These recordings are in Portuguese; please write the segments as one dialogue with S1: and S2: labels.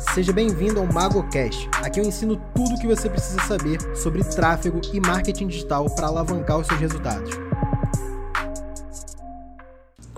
S1: Seja bem-vindo ao MagoCast. Aqui eu ensino tudo o que você precisa saber sobre tráfego e marketing digital para alavancar os seus resultados.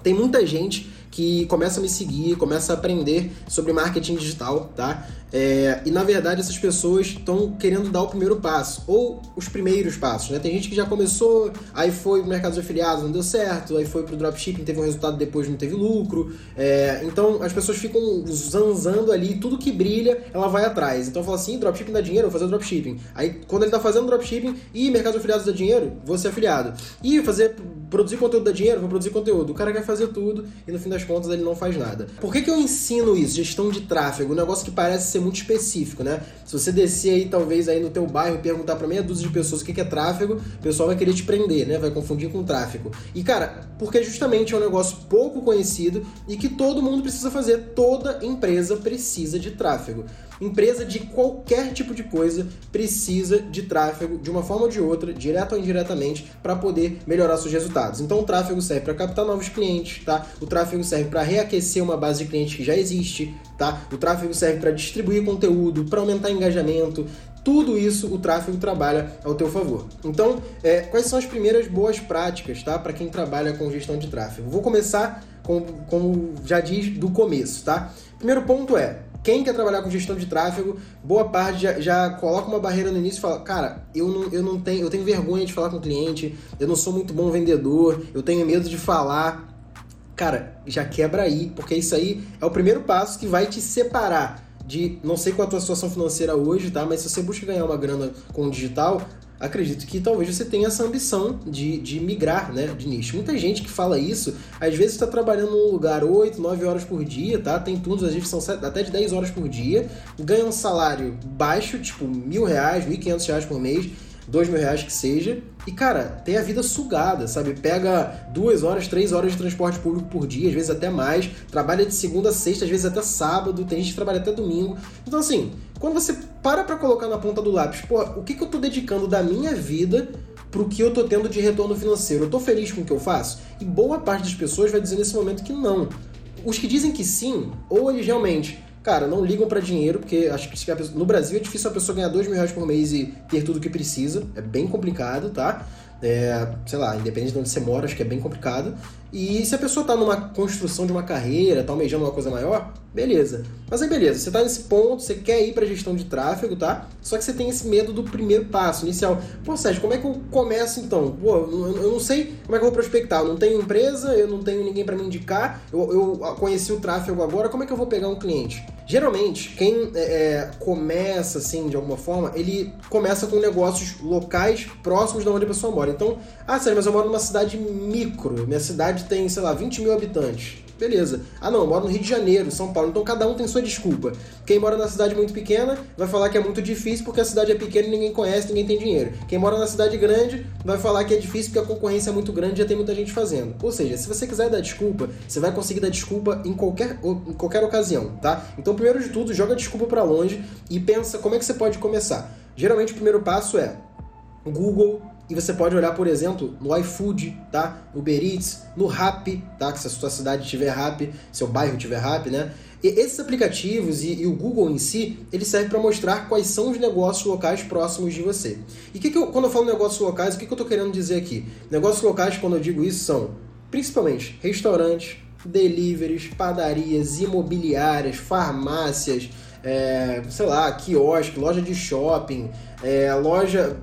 S1: Tem muita gente que começa a me seguir, começa a aprender sobre marketing digital, tá? É, e na verdade essas pessoas estão querendo dar o primeiro passo, ou os primeiros passos, né? Tem gente que já começou, aí foi pro mercado de afiliados, não deu certo, aí foi pro dropshipping, teve um resultado depois não teve lucro. É, então as pessoas ficam zanzando ali, tudo que brilha, ela vai atrás. Então fala assim, dropshipping dá dinheiro, vou fazer dropshipping. Aí quando ele tá fazendo dropshipping e mercado de afiliados dá dinheiro, vou ser afiliado. E fazer produzir conteúdo dá dinheiro, vou produzir conteúdo. O cara quer fazer tudo e no fim das contas ele não faz nada. Por que, que eu ensino isso? Gestão de tráfego, um negócio que parece ser muito específico, né? Se você descer aí, talvez, aí no teu bairro e perguntar para meia dúzia de pessoas o que é tráfego, o pessoal vai querer te prender, né? Vai confundir com tráfego. E, cara, porque justamente é um negócio pouco conhecido e que todo mundo precisa fazer. Toda empresa precisa de tráfego. Empresa de qualquer tipo de coisa precisa de tráfego de uma forma ou de outra, direto ou indiretamente, para poder melhorar seus resultados. Então o tráfego serve para captar novos clientes, tá? O tráfego serve para reaquecer uma base de clientes que já existe, tá? O tráfego serve para distribuir conteúdo, para aumentar engajamento, tudo isso o tráfego trabalha ao teu favor. Então, é, quais são as primeiras boas práticas, tá? Para quem trabalha com gestão de tráfego. Vou começar, com, como já diz, do começo, tá? Primeiro ponto é quem quer trabalhar com gestão de tráfego, boa parte já, já, coloca uma barreira no início e fala, cara, eu não, eu não tenho, eu tenho vergonha de falar com o cliente, eu não sou muito bom vendedor, eu tenho medo de falar. Cara, já quebra aí, porque isso aí é o primeiro passo que vai te separar de, não sei qual é a tua situação financeira hoje, tá? Mas se você busca ganhar uma grana com o digital, acredito que talvez você tenha essa ambição de, de migrar né, de nicho. Muita gente que fala isso, às vezes está trabalhando num lugar 8, 9 horas por dia, tá? Tem turnos, às vezes são até de 10 horas por dia, ganha um salário baixo, tipo mil reais, mil quinhentos reais por mês, dois mil reais que seja, e cara, tem a vida sugada, sabe? Pega duas horas, três horas de transporte público por dia, às vezes até mais, trabalha de segunda a sexta, às vezes até sábado, tem gente que trabalha até domingo. Então, assim, quando você para pra colocar na ponta do lápis, pô, o que, que eu tô dedicando da minha vida pro que eu tô tendo de retorno financeiro? Eu tô feliz com o que eu faço? E boa parte das pessoas vai dizer nesse momento que não. Os que dizem que sim, ou eles realmente cara, não ligam para dinheiro, porque acho que no Brasil é difícil a pessoa ganhar dois mil reais por mês e ter tudo o que precisa. É bem complicado, tá? É, sei lá, independente de onde você mora, acho que é bem complicado. E se a pessoa está numa construção de uma carreira, está almejando uma coisa maior, beleza. Mas aí beleza, você está nesse ponto, você quer ir para gestão de tráfego, tá? Só que você tem esse medo do primeiro passo inicial. Pô, Sérgio, como é que eu começo então? Pô, eu não sei como é que eu vou prospectar. Eu não tenho empresa, eu não tenho ninguém para me indicar, eu, eu, conheci o tráfego agora, como é que eu vou pegar um cliente? Geralmente, quem é, é começa assim de alguma forma, ele começa com negócios locais próximos de onde a pessoa mora. Então, ah, Sérgio, mas eu moro numa cidade micro, minha cidade cidade tem, sei lá, 20 mil habitantes. Beleza. Ah, não, eu moro no Rio de Janeiro, São Paulo. Então cada um tem sua desculpa. Quem mora na cidade muito pequena vai falar que é muito difícil porque a cidade é pequena e ninguém conhece, ninguém tem dinheiro. Quem mora na cidade grande vai falar que é difícil porque a concorrência é muito grande e já tem muita gente fazendo. Ou seja, se você quiser dar desculpa, você vai conseguir dar desculpa em qualquer, em qualquer ocasião, tá? Então, primeiro de tudo, joga desculpa para longe e pensa como é que você pode começar. Geralmente o primeiro passo é Google e você pode olhar, por exemplo, no iFood, tá? Uber Eats, no Rap, tá? Que se a sua cidade tiver Rap, seu bairro tiver Rap, né? E esses aplicativos e, e, o Google em si, ele serve para mostrar quais são os negócios locais próximos de você. E que que eu, quando eu falo negócios locais, o que, que eu estou querendo dizer aqui? Negócios locais, quando eu digo isso, são principalmente restaurantes, deliveries, padarias, imobiliárias, farmácias, é, sei lá, quiosque, loja de shopping, é, loja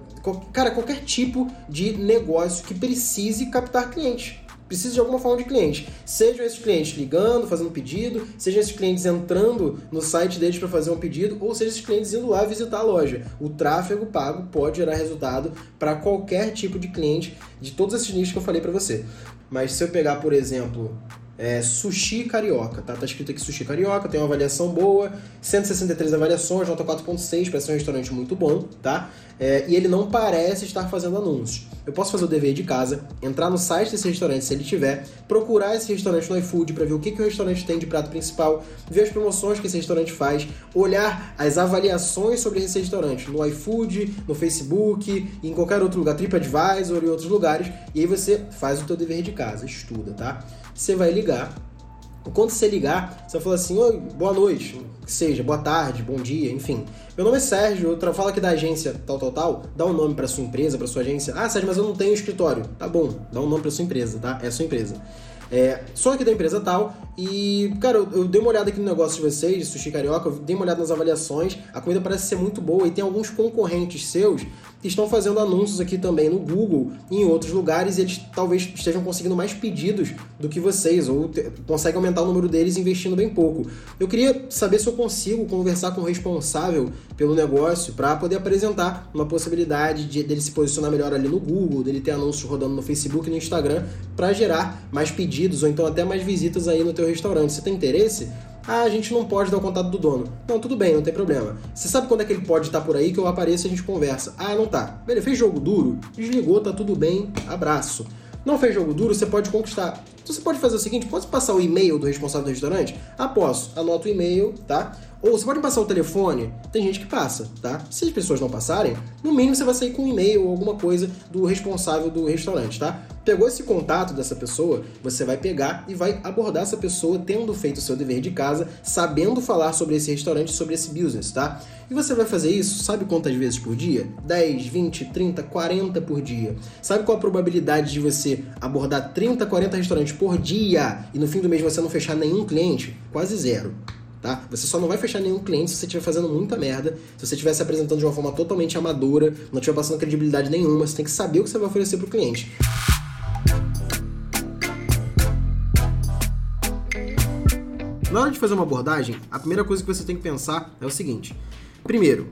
S1: cara, qualquer tipo de negócio que precise captar clientes. Precisa de alguma forma de cliente. Sejam esses clientes ligando, fazendo pedido, sejam esses clientes entrando no site deles para fazer um pedido, ou sejam esses clientes indo lá visitar a loja. O tráfego pago pode gerar resultado para qualquer tipo de cliente de todos esses nichos que eu falei para você. Mas se eu pegar, por exemplo, é, Sushi Carioca, tá? Tá escrito aqui Sushi Carioca, tem uma avaliação boa, 163 avaliações, nota 4.6, parece um restaurante muito bom, tá? É, e ele não parece estar fazendo anúncios. Eu posso fazer o dever de casa, entrar no site desse restaurante se ele tiver, procurar esse restaurante no iFood para ver o que, que o restaurante tem de prato principal, ver as promoções que esse restaurante faz, olhar as avaliações sobre esse restaurante no iFood, no Facebook, em qualquer outro lugar, TripAdvisor e outros lugares, e aí você faz o teu dever de casa, estuda, tá? Você vai ligar Quando você ligar, você vai falar assim, oi, boa noite, que seja, boa tarde, bom dia, enfim. Meu nome é Sérgio, eu falo aqui da agência tal, tal, tal, dá um nome para sua empresa, para sua agência. Ah, Sérgio, mas eu não tenho escritório. Tá bom, dá um nome para sua empresa, tá? É sua empresa. É, sou aqui da empresa tal e, cara, eu, eu, dei uma olhada aqui no negócio de vocês, Sushi Carioca, eu dei uma olhada nas avaliações, a comida parece ser muito boa e tem alguns concorrentes seus que estão fazendo anúncios aqui também no Google e em outros lugares e eles talvez estejam conseguindo mais pedidos do que vocês ou conseguem aumentar o número deles investindo bem pouco. Eu queria saber se eu consigo conversar com o responsável pelo negócio para poder apresentar uma possibilidade de, dele se posicionar melhor ali no Google, dele ter anúncios rodando no Facebook e no Instagram para gerar mais pedidos ou então até mais visitas aí no teu restaurante. Você tem interesse? Ah, a gente não pode dar o contato do dono. Não, tudo bem, não tem problema. Você sabe quando é que ele pode estar por aí que eu apareço e a gente conversa? Ah, não tá. Beleza, fez jogo duro? Desligou, tá tudo bem, abraço. Não fez jogo duro, você pode conquistar. Então você pode fazer o seguinte: pode passar o e-mail do responsável do restaurante? Ah, posso. Anota o e-mail, tá? Ou você pode passar o telefone, tem gente que passa, tá? Se as pessoas não passarem, no mínimo você vai sair com um e-mail ou alguma coisa do responsável do restaurante, tá? Pegou esse contato dessa pessoa, você vai pegar e vai abordar essa pessoa tendo feito o seu dever de casa, sabendo falar sobre esse restaurante, sobre esse business, tá? E você vai fazer isso, sabe quantas vezes por dia? 10, 20, 30, 40 por dia. Sabe qual a probabilidade de você abordar 30, 40 restaurantes por dia e no fim do mês você não fechar nenhum cliente? Quase zero tá? Você só não vai fechar nenhum cliente se você estiver fazendo muita merda, se você estiver se apresentando de uma forma totalmente amadora, não estiver passando credibilidade nenhuma, você tem que saber o que você vai oferecer para o cliente. Na hora de fazer uma abordagem, a primeira coisa que você tem que pensar é o seguinte: primeiro,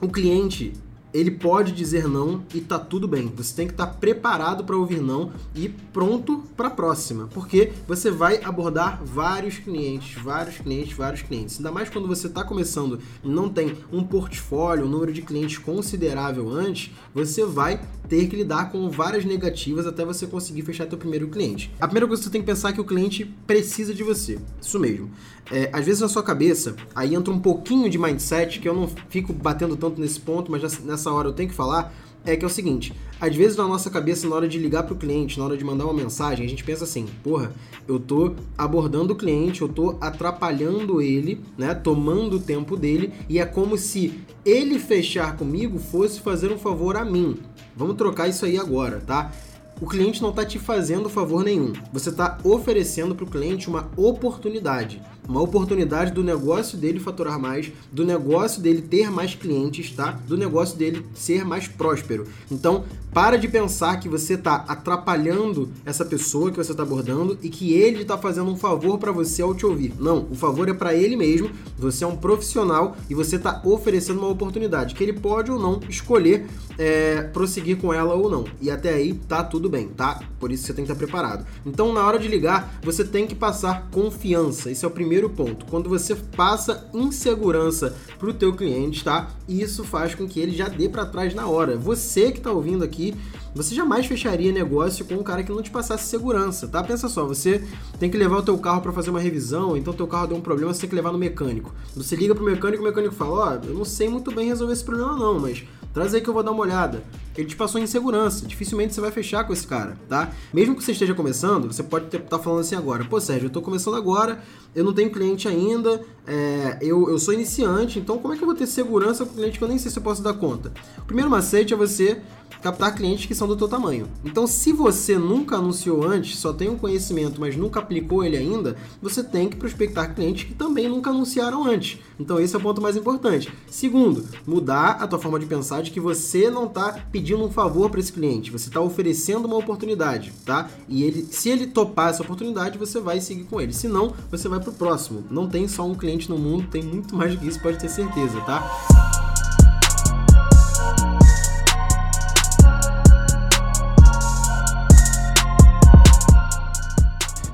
S1: o cliente ele pode dizer não e tá tudo bem. Você tem que estar tá preparado para ouvir não e pronto para a próxima, porque você vai abordar vários clientes, vários clientes, vários clientes. Ainda mais quando você está começando e não tem um portfólio, um número de clientes considerável antes, você vai ter que lidar com várias negativas até você conseguir fechar seu primeiro cliente. A primeira coisa que você tem que pensar é que o cliente precisa de você. Isso mesmo. É, às vezes na sua cabeça, aí entra um pouquinho de mindset, que eu não fico batendo tanto nesse ponto, mas nessa hora eu tenho que falar, é que é o seguinte, às vezes na nossa cabeça, na hora de ligar pro cliente, na hora de mandar uma mensagem, a gente pensa assim, porra, eu tô abordando o cliente, eu tô atrapalhando ele, né, tomando o tempo dele, e é como se ele fechar comigo fosse fazer um favor a mim. Vamos trocar isso aí agora, tá? o cliente não está te fazendo favor nenhum. Você está oferecendo para o cliente uma oportunidade uma oportunidade do negócio dele faturar mais, do negócio dele ter mais clientes, tá? Do negócio dele ser mais próspero. Então, para de pensar que você está atrapalhando essa pessoa que você está abordando e que ele está fazendo um favor para você ao te ouvir. Não, o favor é para ele mesmo. Você é um profissional e você está oferecendo uma oportunidade que ele pode ou não escolher é, prosseguir com ela ou não. E até aí tá tudo bem, tá? Por isso você tem que estar preparado. Então, na hora de ligar, você tem que passar confiança. Esse é o primeiro primeiro ponto. Quando você passa insegurança para o teu cliente, tá? Isso faz com que ele já dê para trás na hora. Você que está ouvindo aqui, você jamais fecharia negócio com um cara que não te passasse segurança, tá? Pensa só, você tem que levar o teu carro para fazer uma revisão, então teu carro deu um problema, você tem que levar no mecânico. Você liga pro mecânico, o mecânico fala: "Ó, oh, eu não sei muito bem resolver esse problema não, mas Traz aí que eu vou dar uma olhada. Ele te passou insegurança. Dificilmente você vai fechar com esse cara, tá? Mesmo que você esteja começando, você pode estar tá falando assim agora. Pô, Sérgio, eu tô começando agora, eu não tenho cliente ainda, é, eu, eu sou iniciante, então como é que eu vou ter segurança com cliente que eu nem sei se eu posso dar conta? O primeiro macete é você captar clientes que são do teu tamanho. Então, se você nunca anunciou antes, só tem um conhecimento, mas nunca aplicou ele ainda, você tem que prospectar clientes que também nunca anunciaram antes. Então, esse é o ponto mais importante. Segundo, mudar a tua forma de pensar de que você não está pedindo um favor para esse cliente, você está oferecendo uma oportunidade, tá? E ele, se ele topar essa oportunidade, você vai seguir com ele. Se não, você vai para o próximo. Não tem só um cliente no mundo, tem muito mais do que isso, pode ter certeza, tá?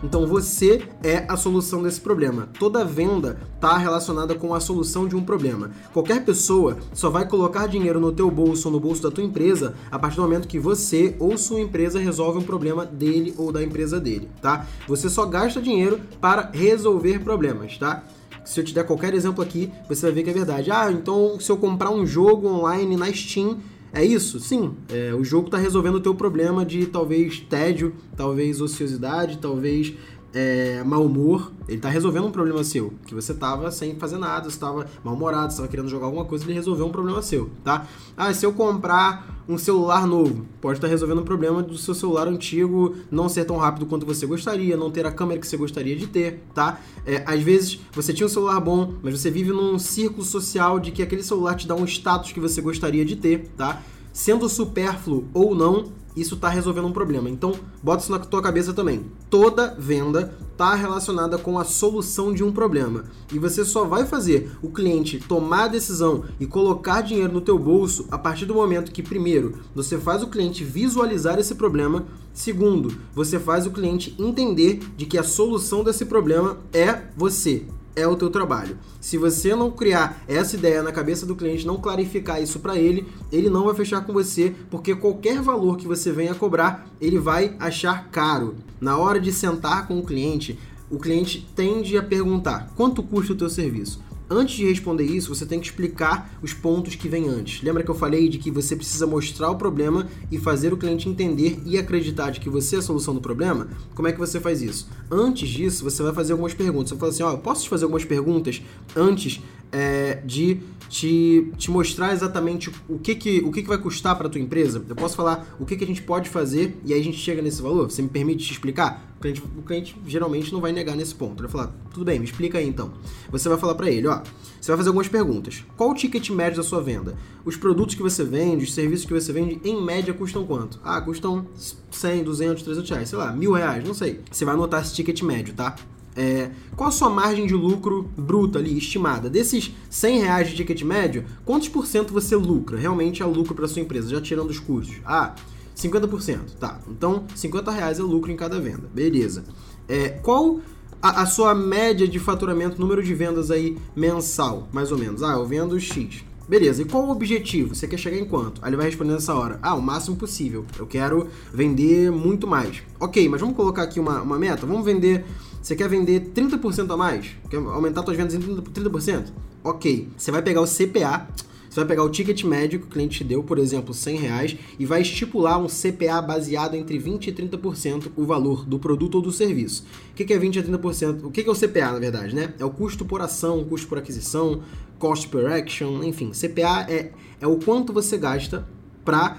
S1: Então você é a solução desse problema. Toda venda está relacionada com a solução de um problema. Qualquer pessoa só vai colocar dinheiro no teu bolso ou no bolso da tua empresa a partir do momento que você ou sua empresa resolve um problema dele ou da empresa dele, tá? Você só gasta dinheiro para resolver problemas, tá? Se eu te der qualquer exemplo aqui, você vai ver que é verdade. Ah, então se eu comprar um jogo online na Steam, é isso? Sim. É, o jogo está resolvendo o teu problema de talvez tédio, talvez ociosidade, talvez é, mau humor, ele tá resolvendo um problema seu. Que você tava sem fazer nada, você tava mal-humorado, você tava querendo jogar alguma coisa, ele resolveu um problema seu, tá? Ah, se eu comprar um celular novo, pode estar tá resolvendo um problema do seu celular antigo não ser tão rápido quanto você gostaria, não ter a câmera que você gostaria de ter, tá? É, às vezes você tinha um celular bom, mas você vive num círculo social de que aquele celular te dá um status que você gostaria de ter, tá? Sendo supérfluo ou não, isso está resolvendo um problema. Então, bota isso na tua cabeça também. Toda venda está relacionada com a solução de um problema. E você só vai fazer o cliente tomar a decisão e colocar dinheiro no teu bolso a partir do momento que, primeiro, você faz o cliente visualizar esse problema, segundo, você faz o cliente entender de que a solução desse problema é você, é o teu trabalho. Se você não criar essa ideia na cabeça do cliente, não clarificar isso para ele, ele não vai fechar com você, porque qualquer valor que você venha cobrar, ele vai achar caro. Na hora de sentar com o cliente, o cliente tende a perguntar: quanto custa o teu serviço? Antes de responder isso, você tem que explicar os pontos que vêm antes. Lembra que eu falei de que você precisa mostrar o problema e fazer o cliente entender e acreditar de que você é a solução do problema? Como é que você faz isso? Antes disso, você vai fazer algumas perguntas. Você vai falar assim: ó, oh, posso te fazer algumas perguntas antes é, de te, te mostrar exatamente o que, que, o que, que vai custar para tua empresa. Eu posso falar o que, que a gente pode fazer e aí a gente chega nesse valor. Você me permite te explicar? O cliente, o cliente geralmente não vai negar nesse ponto. Ele vai falar, tudo bem, me explica aí então. Você vai falar para ele, ó, você vai fazer algumas perguntas. Qual o ticket médio da sua venda? Os produtos que você vende, os serviços que você vende, em média custam quanto? Ah, custam 100, 200, 300 reais, sei lá, mil reais, não sei. Você vai anotar esse ticket médio, tá? É, qual a sua margem de lucro bruta ali, estimada? Desses 100 reais de ticket médio, quantos por cento você lucra? Realmente é lucro para sua empresa, já tirando os custos. Ah, 50%. Tá, então 50 reais é lucro em cada venda. Beleza. É, qual a, a, sua média de faturamento, número de vendas aí mensal, mais ou menos? Ah, eu vendo X. Beleza, e qual o objetivo? Você quer chegar em quanto? Aí ele vai responder nessa hora: Ah, o máximo possível. Eu quero vender muito mais. Ok, mas vamos colocar aqui uma, uma meta? Vamos vender você quer vender 30% a mais? Quer aumentar suas vendas em 30%? Ok. Você vai pegar o CPA, você vai pegar o ticket médio que o cliente te deu, por exemplo, 100 reais, e vai estipular um CPA baseado entre 20% e 30% o valor do produto ou do serviço. O que é 20% a 30%? O que é o CPA, na verdade, né? É o custo por ação, custo por aquisição, cost per action, enfim. CPA é, é o quanto você gasta para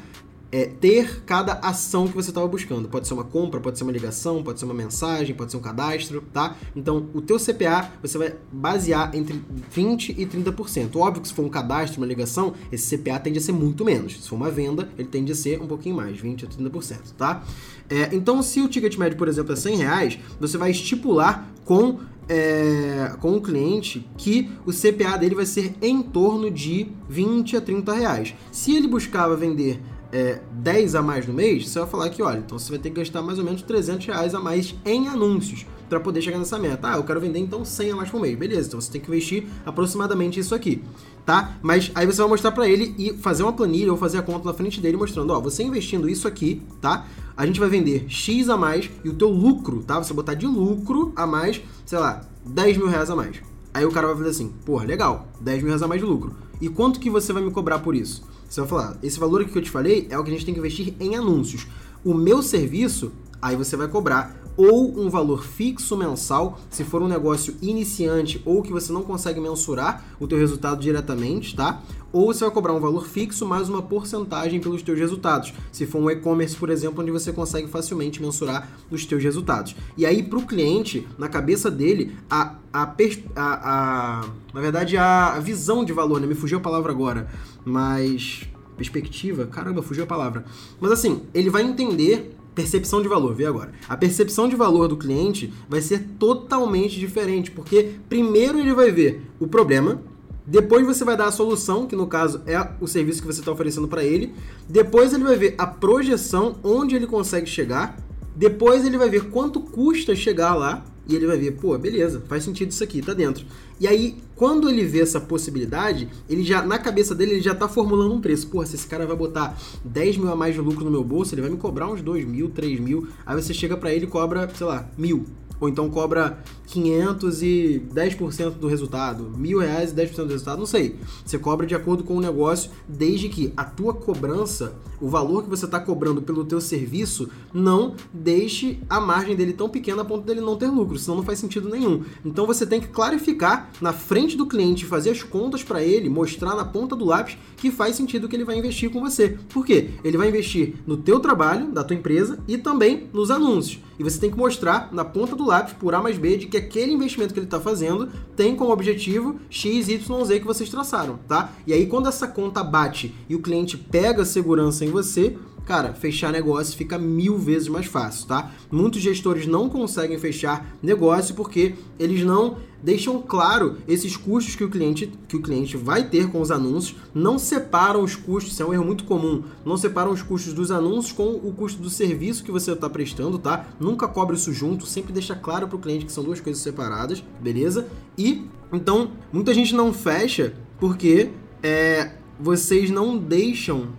S1: é, ter cada ação que você estava buscando. Pode ser uma compra, pode ser uma ligação, pode ser uma mensagem, pode ser um cadastro, tá? Então, o teu CPA você vai basear entre 20 e 30%. Óbvio que se for um cadastro, uma ligação, esse CPA tende a ser muito menos. Se for uma venda, ele tende a ser um pouquinho mais, 20 a 30%, tá? É, então, se o ticket médio, por exemplo, é 100 reais, você vai estipular com é, com o cliente que o CPA dele vai ser em torno de 20 a 30 reais. Se ele buscava vender é, 10 a mais no mês, você vai falar que, olha, então você vai ter que gastar mais ou menos 300 reais a mais em anúncios para poder chegar nessa meta. Ah, eu quero vender então 100 a mais por mês. Beleza, então você tem que investir aproximadamente isso aqui, tá? Mas aí você vai mostrar para ele e fazer uma planilha ou fazer a conta na frente dele mostrando, ó, você investindo isso aqui, tá? A gente vai vender X a mais e o teu lucro, tá? Você botar de lucro a mais, sei lá, 10 mil reais a mais. Aí o cara vai fazer assim, porra, legal, 10 mil reais a mais de lucro. E quanto que você vai me cobrar por isso? Você vai falar, esse valor aqui que eu te falei é o que a gente tem que investir em anúncios. O meu serviço, aí você vai cobrar ou um valor fixo mensal, se for um negócio iniciante ou que você não consegue mensurar o teu resultado diretamente, tá? Ou você vai cobrar um valor fixo mais uma porcentagem pelos teus resultados. Se for um e-commerce, por exemplo, onde você consegue facilmente mensurar os teus resultados. E aí, para o cliente, na cabeça dele, a, a, a, a, na verdade, a visão de valor, né? Me fugiu a palavra agora, mas perspectiva, caramba, fugiu a palavra. Mas assim, ele vai entender percepção de valor, vê agora. A percepção de valor do cliente vai ser totalmente diferente, porque primeiro ele vai ver o problema, depois você vai dar a solução, que no caso é o serviço que você está oferecendo para ele. Depois ele vai ver a projeção, onde ele consegue chegar. Depois ele vai ver quanto custa chegar lá. E ele vai ver, pô, beleza, faz sentido isso aqui, tá dentro. E aí, Quando ele vê essa possibilidade, ele já, na cabeça dele, ele já tá formulando um preço. Porra, se esse cara vai botar 10 mil a mais de lucro no meu bolso, ele vai me cobrar uns 2 mil, 3 mil. Aí você chega para ele e cobra, sei lá, mil ou então cobra 500 e 10% do resultado, mil reais e 10% do resultado, não sei. Você cobra de acordo com o negócio, desde que a tua cobrança, o valor que você está cobrando pelo teu serviço, não deixe a margem dele tão pequena a ponto dele não ter lucro, senão não faz sentido nenhum. Então você tem que clarificar na frente do cliente, fazer as contas para ele, mostrar na ponta do lápis que faz sentido que ele vai investir com você. Por quê? Ele vai investir no teu trabalho, da tua empresa e também nos anúncios. E você tem que mostrar na ponta do lápis, por A mais B, de que aquele investimento que ele está fazendo tem como objetivo X, Y, Z que vocês traçaram, tá? E aí, quando essa conta bate e o cliente pega segurança em você, cara, fechar negócio fica mil vezes mais fácil, tá? Muitos gestores não conseguem fechar negócio porque eles não deixam claro esses custos que o cliente que o cliente vai ter com os anúncios, não separam os custos, isso é um erro muito comum, não separam os custos dos anúncios com o custo do serviço que você está prestando, tá? Nunca cobre isso junto, sempre deixa claro para o cliente que são duas coisas separadas, beleza? E então muita gente não fecha porque é, vocês não deixam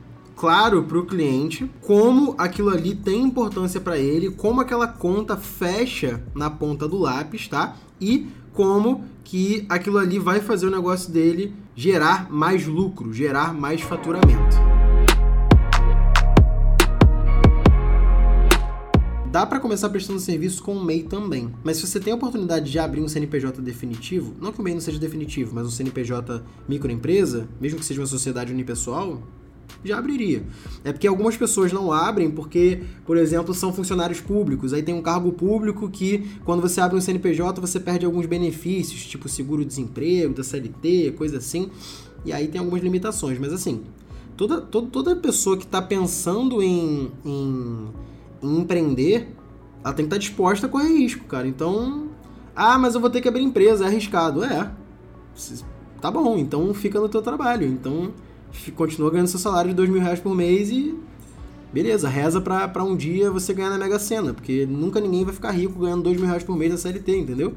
S1: claro para o cliente como aquilo ali tem importância para ele, como aquela conta fecha na ponta do lápis, tá? E como que aquilo ali vai fazer o negócio dele gerar mais lucro, gerar mais faturamento. Dá para começar prestando serviço com o MEI também. Mas se você tem a oportunidade de abrir um CNPJ definitivo, não que o MEI não seja definitivo, mas um CNPJ microempresa, mesmo que seja uma sociedade unipessoal, já abriria. É porque algumas pessoas não abrem porque, por exemplo, são funcionários públicos. Aí tem um cargo público que, quando você abre um CNPJ, você perde alguns benefícios, tipo seguro-desemprego, da CLT, coisa assim. E aí tem algumas limitações. Mas assim, toda, toda, toda pessoa que está pensando em, em, em empreender, ela tem que estar tá disposta a correr risco, cara. Então, ah, mas eu vou ter que abrir empresa, é arriscado. É. Tá bom, então fica no teu trabalho. Então continua ganhando seu salário de dois mil reais por mês e beleza, reza pra, pra um dia você ganhar na Mega Sena, porque nunca ninguém vai ficar rico ganhando dois mil reais por mês na CLT, entendeu?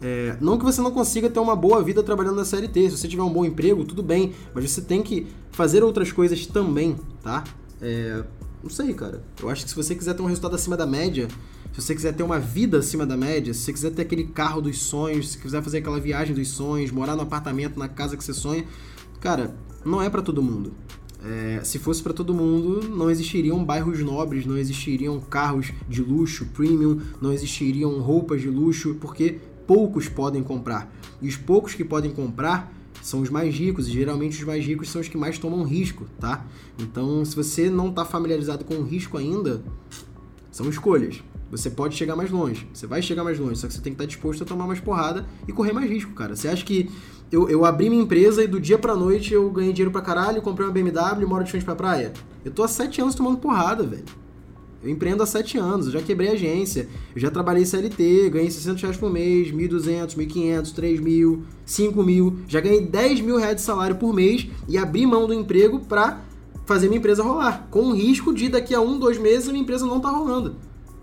S1: É, não que você não consiga ter uma boa vida trabalhando na CLT, se você tiver um bom emprego, tudo bem, mas você tem que fazer outras coisas também, tá? É, não sei, cara. Eu acho que se você quiser ter um resultado acima da média, se você quiser ter uma vida acima da média, se você quiser ter aquele carro dos sonhos, se quiser fazer aquela viagem dos sonhos, morar no apartamento, na casa que você sonha, cara, não é para todo mundo. É, se fosse para todo mundo, não existiriam bairros nobres, não existiriam carros de luxo, premium, não existiriam roupas de luxo, porque poucos podem comprar. E os poucos que podem comprar são os mais ricos, e geralmente os mais ricos são os que mais tomam risco, tá? Então, se você não está familiarizado com o risco ainda, são escolhas. Você pode chegar mais longe, você vai chegar mais longe, só que você tem que estar disposto a tomar mais porrada e correr mais risco, cara. Você acha que eu, eu abri minha empresa e do dia pra noite eu ganhei dinheiro pra caralho, comprei uma BMW e moro de frente pra praia. Eu tô há sete anos tomando porrada, velho. Eu empreendo há sete anos, eu já quebrei agência, eu já trabalhei CLT, ganhei 600 reais por mês, 1.200, 1.500, 3.000, 5.000, já ganhei 10 mil reais de salário por mês e abri mão do emprego pra fazer minha empresa rolar, com o risco de daqui a um, dois meses a minha empresa não tá rolando,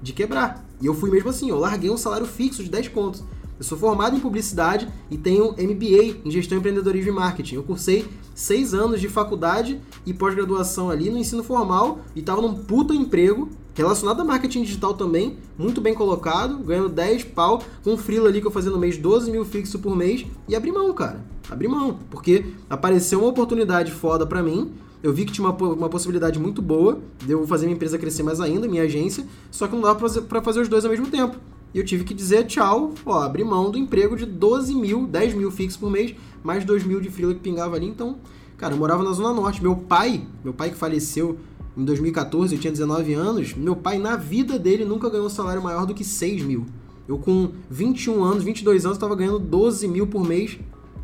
S1: de quebrar. E eu fui mesmo assim, eu larguei um salário fixo de 10 contos. Eu sou formado em publicidade e tenho MBA em gestão, empreendedorismo e marketing. Eu cursei seis anos de faculdade e pós-graduação ali no ensino formal e estava num puta emprego relacionado a marketing digital também, muito bem colocado, ganhando 10 pau, com um freela ali que eu fazia no mês 12 mil fixo por mês e abri mão, cara. Abri mão, porque apareceu uma oportunidade foda para mim, eu vi que tinha uma, uma possibilidade muito boa de eu fazer minha empresa crescer mais ainda, minha agência, só que não dava para fazer os dois ao mesmo tempo. E eu tive que dizer tchau, ó, abrir mão do emprego de 12 mil, 10 mil fixos por mês, mais 2 mil de frila que pingava ali. Então, cara, eu morava na Zona Norte. Meu pai, meu pai que faleceu em 2014, eu tinha 19 anos, meu pai, na vida dele, nunca ganhou um salário maior do que 6 mil. Eu, com 21 anos, 22 anos, estava ganhando 12 mil por mês.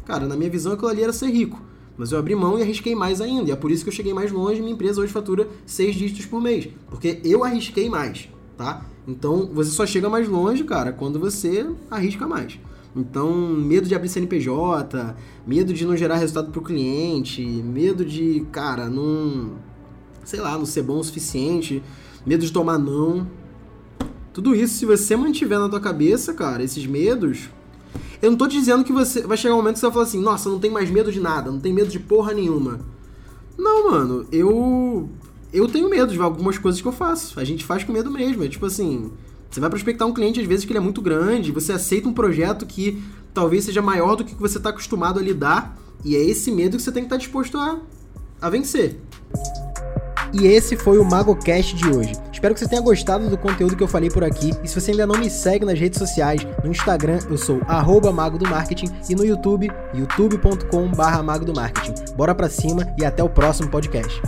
S1: Cara, na minha visão, aquilo ali era ser rico. Mas eu abri mão e arrisquei mais ainda. E é por isso que eu cheguei mais longe. Minha empresa hoje fatura 6 dígitos por mês. Porque eu arrisquei mais, tá? Então, você só chega mais longe, cara, quando você arrisca mais. Então, medo de abrir CNPJ, medo de não gerar resultado para o cliente, medo de, cara, não, sei lá, não ser bom o suficiente, medo de tomar não. Tudo isso, se você mantiver na tua cabeça, cara, esses medos, Eu não tô dizendo que você vai chegar um momento que você vai falar assim, nossa, não tem mais medo de nada, não tem medo de porra nenhuma. Não, mano, eu. Eu tenho medo de algumas coisas que eu faço. A gente faz com medo mesmo. É tipo assim. Você vai prospectar um cliente, às vezes, que ele é muito grande, você aceita um projeto que talvez seja maior do que você está acostumado a lidar, e é esse medo que você tem que estar tá disposto a, a vencer. E esse foi o MagoCast de hoje. Espero que você tenha gostado do conteúdo que eu falei por aqui. E se você ainda não me segue nas redes sociais, no Instagram eu sou Mago do Marketing e no YouTube, youtube.com/mago do Marketing. Bora pra cima e até o próximo podcast.